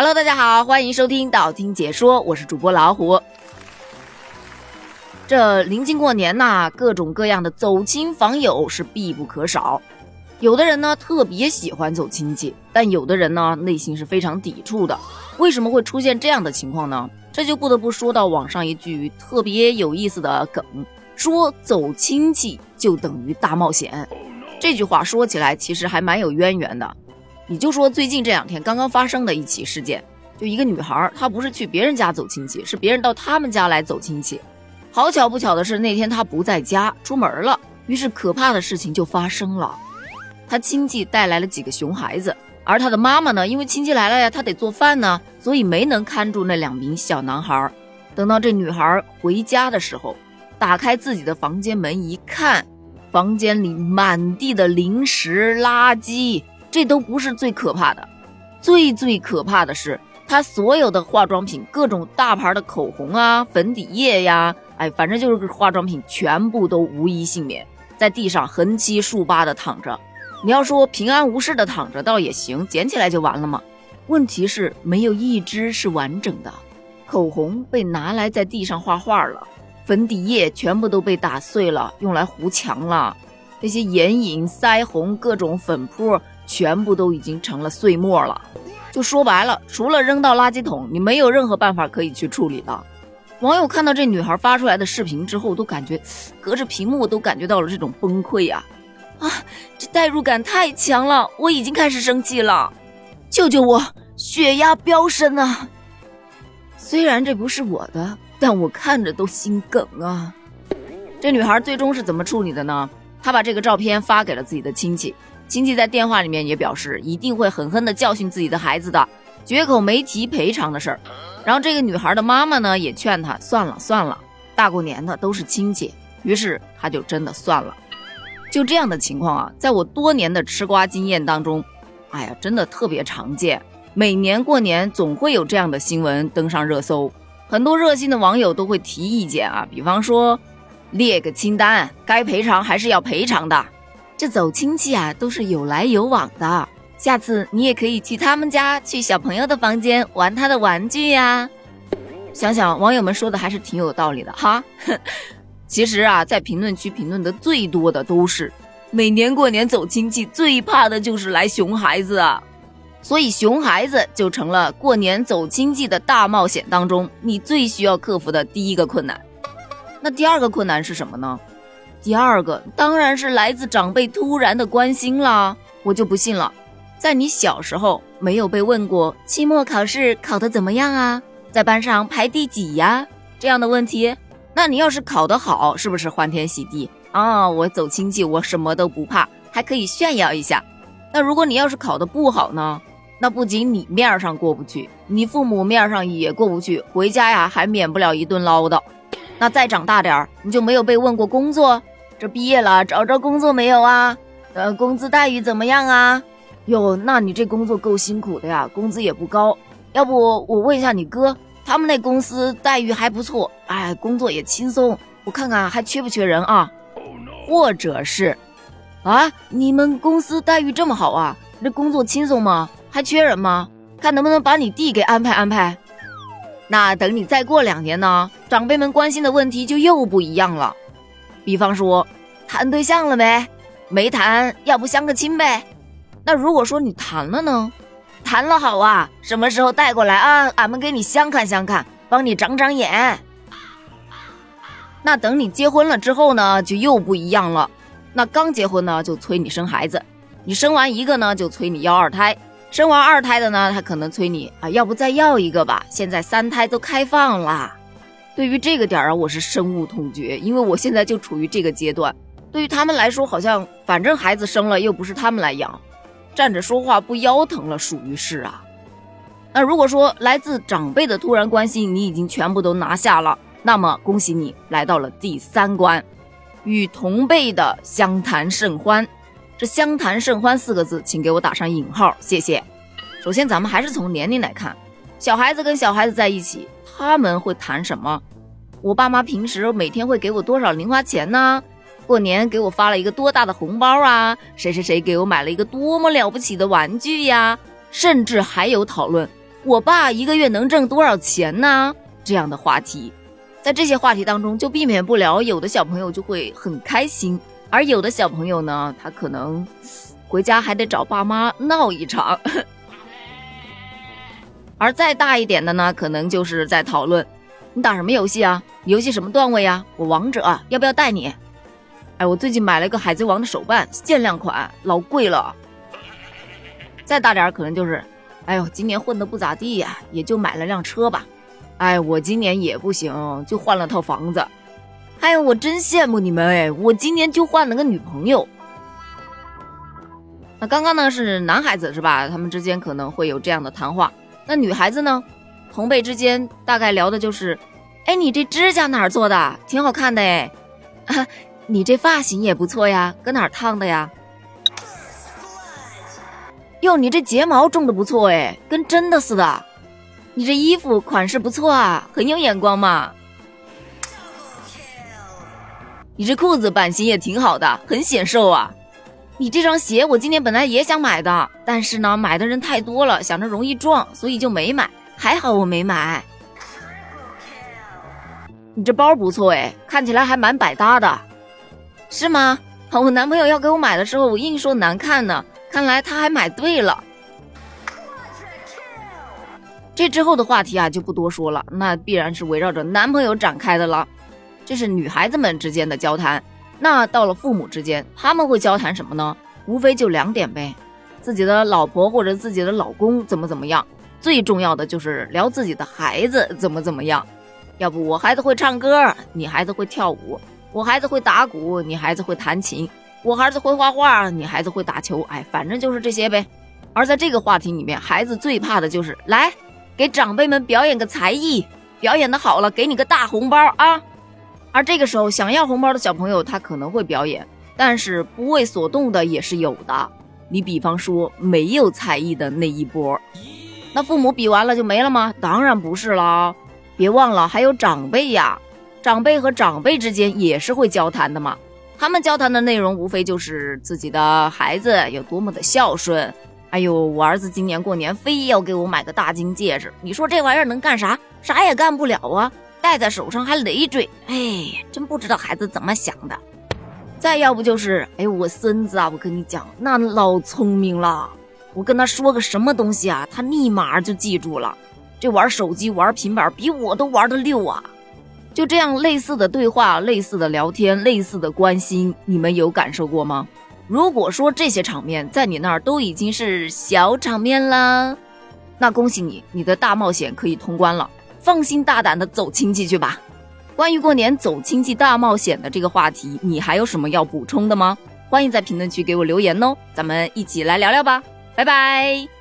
Hello，大家好，欢迎收听道听解说，我是主播老虎。这临近过年呐，各种各样的走亲访友是必不可少。有的人呢特别喜欢走亲戚，但有的人呢内心是非常抵触的。为什么会出现这样的情况呢？这就不得不说到网上一句特别有意思的梗，说走亲戚就等于大冒险。这句话说起来其实还蛮有渊源的。你就说最近这两天刚刚发生的一起事件，就一个女孩，她不是去别人家走亲戚，是别人到他们家来走亲戚。好巧不巧的是，那天她不在家，出门了。于是可怕的事情就发生了，她亲戚带来了几个熊孩子，而她的妈妈呢，因为亲戚来了呀，她得做饭呢，所以没能看住那两名小男孩。等到这女孩回家的时候，打开自己的房间门一看，房间里满地的零食垃圾。这都不是最可怕的，最最可怕的是，她所有的化妆品，各种大牌的口红啊、粉底液呀，哎，反正就是化妆品，全部都无一幸免，在地上横七竖八的躺着。你要说平安无事的躺着倒也行，捡起来就完了嘛。问题是没有一只是完整的，口红被拿来在地上画画了，粉底液全部都被打碎了，用来糊墙了，那些眼影、腮红、各种粉扑。全部都已经成了碎末了，就说白了，除了扔到垃圾桶，你没有任何办法可以去处理的。网友看到这女孩发出来的视频之后，都感觉隔着屏幕都感觉到了这种崩溃呀！啊，这代入感太强了，我已经开始生气了，救救我，血压飙升啊！虽然这不是我的，但我看着都心梗啊。这女孩最终是怎么处理的呢？她把这个照片发给了自己的亲戚。亲戚在电话里面也表示，一定会狠狠地教训自己的孩子的，绝口没提赔偿的事儿。然后这个女孩的妈妈呢，也劝她算了算了，大过年的都是亲戚。于是她就真的算了。就这样的情况啊，在我多年的吃瓜经验当中，哎呀，真的特别常见。每年过年总会有这样的新闻登上热搜，很多热心的网友都会提意见啊，比方说列个清单，该赔偿还是要赔偿的。这走亲戚啊，都是有来有往的。下次你也可以去他们家，去小朋友的房间玩他的玩具呀。想想网友们说的还是挺有道理的哈。其实啊，在评论区评论的最多的都是，每年过年走亲戚最怕的就是来熊孩子啊。所以熊孩子就成了过年走亲戚的大冒险当中你最需要克服的第一个困难。那第二个困难是什么呢？第二个当然是来自长辈突然的关心啦，我就不信了，在你小时候没有被问过期末考试考得怎么样啊，在班上排第几呀这样的问题，那你要是考得好，是不是欢天喜地啊？我走亲戚，我什么都不怕，还可以炫耀一下。那如果你要是考得不好呢？那不仅你面上过不去，你父母面上也过不去，回家呀还免不了一顿唠叨。那再长大点儿，你就没有被问过工作？这毕业了，找着工作没有啊？呃，工资待遇怎么样啊？哟，那你这工作够辛苦的呀，工资也不高。要不我问一下你哥，他们那公司待遇还不错，哎，工作也轻松。我看看还缺不缺人啊？或者是，啊，你们公司待遇这么好啊？这工作轻松吗？还缺人吗？看能不能把你弟给安排安排。那等你再过两年呢，长辈们关心的问题就又不一样了。比方说，谈对象了没？没谈，要不相个亲呗？那如果说你谈了呢？谈了好啊，什么时候带过来啊？俺们给你相看相看，帮你长长眼。那等你结婚了之后呢，就又不一样了。那刚结婚呢，就催你生孩子，你生完一个呢，就催你要二胎，生完二胎的呢，他可能催你啊，要不再要一个吧？现在三胎都开放了。对于这个点儿啊，我是深恶痛绝，因为我现在就处于这个阶段。对于他们来说，好像反正孩子生了又不是他们来养，站着说话不腰疼了，属于是啊。那如果说来自长辈的突然关心你已经全部都拿下了，那么恭喜你来到了第三关，与同辈的相谈甚欢。这相谈甚欢四个字，请给我打上引号，谢谢。首先，咱们还是从年龄来看，小孩子跟小孩子在一起。他们会谈什么？我爸妈平时每天会给我多少零花钱呢？过年给我发了一个多大的红包啊？谁谁谁给我买了一个多么了不起的玩具呀？甚至还有讨论我爸一个月能挣多少钱呢？这样的话题，在这些话题当中就避免不了，有的小朋友就会很开心，而有的小朋友呢，他可能回家还得找爸妈闹一场。而再大一点的呢，可能就是在讨论你打什么游戏啊？游戏什么段位呀？我王者要不要带你？哎，我最近买了个海贼王的手办，限量款，老贵了。再大点可能就是，哎呦，今年混的不咋地呀，也就买了辆车吧。哎，我今年也不行，就换了套房子。哎呦，我真羡慕你们哎，我今年就换了个女朋友。那刚刚呢是男孩子是吧？他们之间可能会有这样的谈话。那女孩子呢？同辈之间大概聊的就是，哎，你这指甲哪儿做的？挺好看的哎。啊，你这发型也不错呀，搁哪儿烫的呀？哟，你这睫毛种的不错哎，跟真的似的。你这衣服款式不错啊，很有眼光嘛。你这裤子版型也挺好的，很显瘦啊。你这双鞋我今年本来也想买的，但是呢，买的人太多了，想着容易撞，所以就没买。还好我没买。你这包不错哎，看起来还蛮百搭的，是吗？我男朋友要给我买的时候，我硬说难看呢，看来他还买对了。这之后的话题啊就不多说了，那必然是围绕着男朋友展开的了。这是女孩子们之间的交谈。那到了父母之间，他们会交谈什么呢？无非就两点呗，自己的老婆或者自己的老公怎么怎么样。最重要的就是聊自己的孩子怎么怎么样。要不我孩子会唱歌，你孩子会跳舞；我孩子会打鼓，你孩子会弹琴；我孩子会画画，你孩子会打球。哎，反正就是这些呗。而在这个话题里面，孩子最怕的就是来给长辈们表演个才艺，表演的好了，给你个大红包啊。而这个时候，想要红包的小朋友，他可能会表演，但是不为所动的也是有的。你比方说，没有才艺的那一波，那父母比完了就没了吗？当然不是啦，别忘了还有长辈呀，长辈和长辈之间也是会交谈的嘛。他们交谈的内容无非就是自己的孩子有多么的孝顺。哎呦，我儿子今年过年非要给我买个大金戒指，你说这玩意儿能干啥？啥也干不了啊。戴在手上还累赘，哎，真不知道孩子怎么想的。再要不就是，哎，我孙子啊，我跟你讲，那老聪明了。我跟他说个什么东西啊，他立马就记住了。这玩手机、玩平板比我都玩的溜啊。就这样类似的对话、类似的聊天、类似的关心，你们有感受过吗？如果说这些场面在你那儿都已经是小场面了，那恭喜你，你的大冒险可以通关了。放心大胆的走亲戚去吧。关于过年走亲戚大冒险的这个话题，你还有什么要补充的吗？欢迎在评论区给我留言哦，咱们一起来聊聊吧。拜拜。